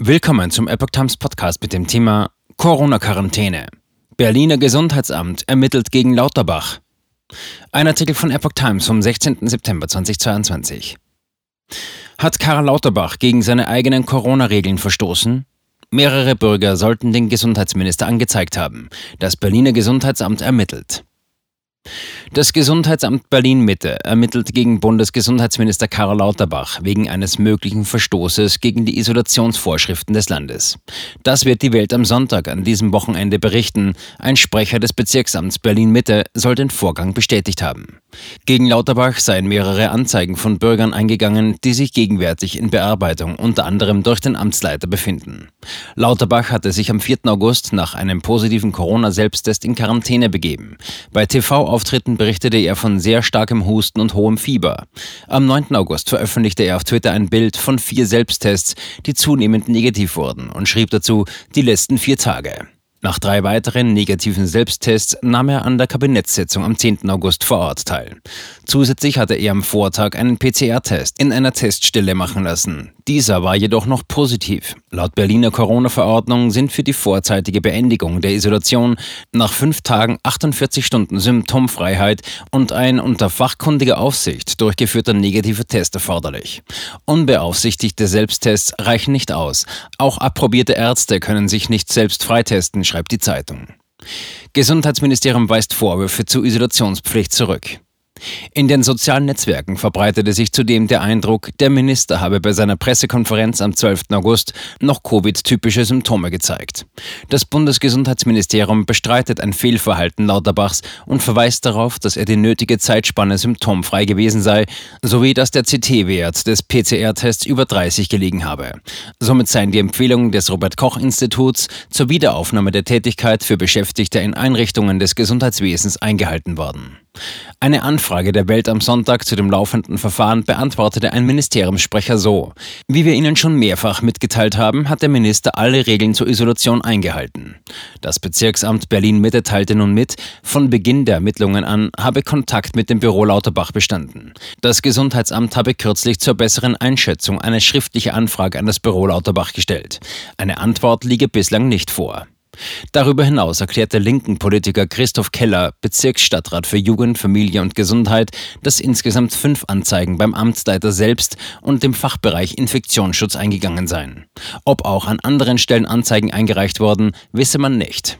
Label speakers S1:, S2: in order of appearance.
S1: Willkommen zum Epoch Times Podcast mit dem Thema Corona-Quarantäne. Berliner Gesundheitsamt ermittelt gegen Lauterbach. Ein Artikel von Epoch Times vom 16. September 2022. Hat Karl Lauterbach gegen seine eigenen Corona-Regeln verstoßen? Mehrere Bürger sollten den Gesundheitsminister angezeigt haben. Das Berliner Gesundheitsamt ermittelt. Das Gesundheitsamt Berlin Mitte ermittelt gegen Bundesgesundheitsminister Karl Lauterbach wegen eines möglichen Verstoßes gegen die Isolationsvorschriften des Landes. Das wird die Welt am Sonntag an diesem Wochenende berichten. Ein Sprecher des Bezirksamts Berlin Mitte soll den Vorgang bestätigt haben. Gegen Lauterbach seien mehrere Anzeigen von Bürgern eingegangen, die sich gegenwärtig in Bearbeitung unter anderem durch den Amtsleiter befinden. Lauterbach hatte sich am 4. August nach einem positiven Corona-Selbsttest in Quarantäne begeben. Bei TV-Auftritten berichtete er von sehr starkem Husten und hohem Fieber. Am 9. August veröffentlichte er auf Twitter ein Bild von vier Selbsttests, die zunehmend negativ wurden und schrieb dazu die letzten vier Tage. Nach drei weiteren negativen Selbsttests nahm er an der Kabinettssitzung am 10. August vor Ort teil. Zusätzlich hatte er am Vortag einen PCR-Test in einer Teststelle machen lassen. Dieser war jedoch noch positiv. Laut Berliner Corona-Verordnung sind für die vorzeitige Beendigung der Isolation nach fünf Tagen 48 Stunden Symptomfreiheit und ein unter fachkundiger Aufsicht durchgeführter negativer Test erforderlich. Unbeaufsichtigte Selbsttests reichen nicht aus. Auch approbierte Ärzte können sich nicht selbst freitesten, schreibt die Zeitung. Gesundheitsministerium weist Vorwürfe zur Isolationspflicht zurück. In den sozialen Netzwerken verbreitete sich zudem der Eindruck, der Minister habe bei seiner Pressekonferenz am 12. August noch Covid-typische Symptome gezeigt. Das Bundesgesundheitsministerium bestreitet ein Fehlverhalten Lauterbachs und verweist darauf, dass er die nötige Zeitspanne symptomfrei gewesen sei, sowie dass der CT-Wert des PCR-Tests über 30 gelegen habe. Somit seien die Empfehlungen des Robert-Koch-Instituts zur Wiederaufnahme der Tätigkeit für Beschäftigte in Einrichtungen des Gesundheitswesens eingehalten worden. Eine Anfrage der Welt am Sonntag zu dem laufenden Verfahren beantwortete ein Ministeriumssprecher so. Wie wir Ihnen schon mehrfach mitgeteilt haben, hat der Minister alle Regeln zur Isolation eingehalten. Das Bezirksamt Berlin-Mitte teilte nun mit, von Beginn der Ermittlungen an habe Kontakt mit dem Büro Lauterbach bestanden. Das Gesundheitsamt habe kürzlich zur besseren Einschätzung eine schriftliche Anfrage an das Büro Lauterbach gestellt. Eine Antwort liege bislang nicht vor. Darüber hinaus erklärt der linken Politiker Christoph Keller, Bezirksstadtrat für Jugend, Familie und Gesundheit, dass insgesamt fünf Anzeigen beim Amtsleiter selbst und dem Fachbereich Infektionsschutz eingegangen seien. Ob auch an anderen Stellen Anzeigen eingereicht wurden, wisse man nicht.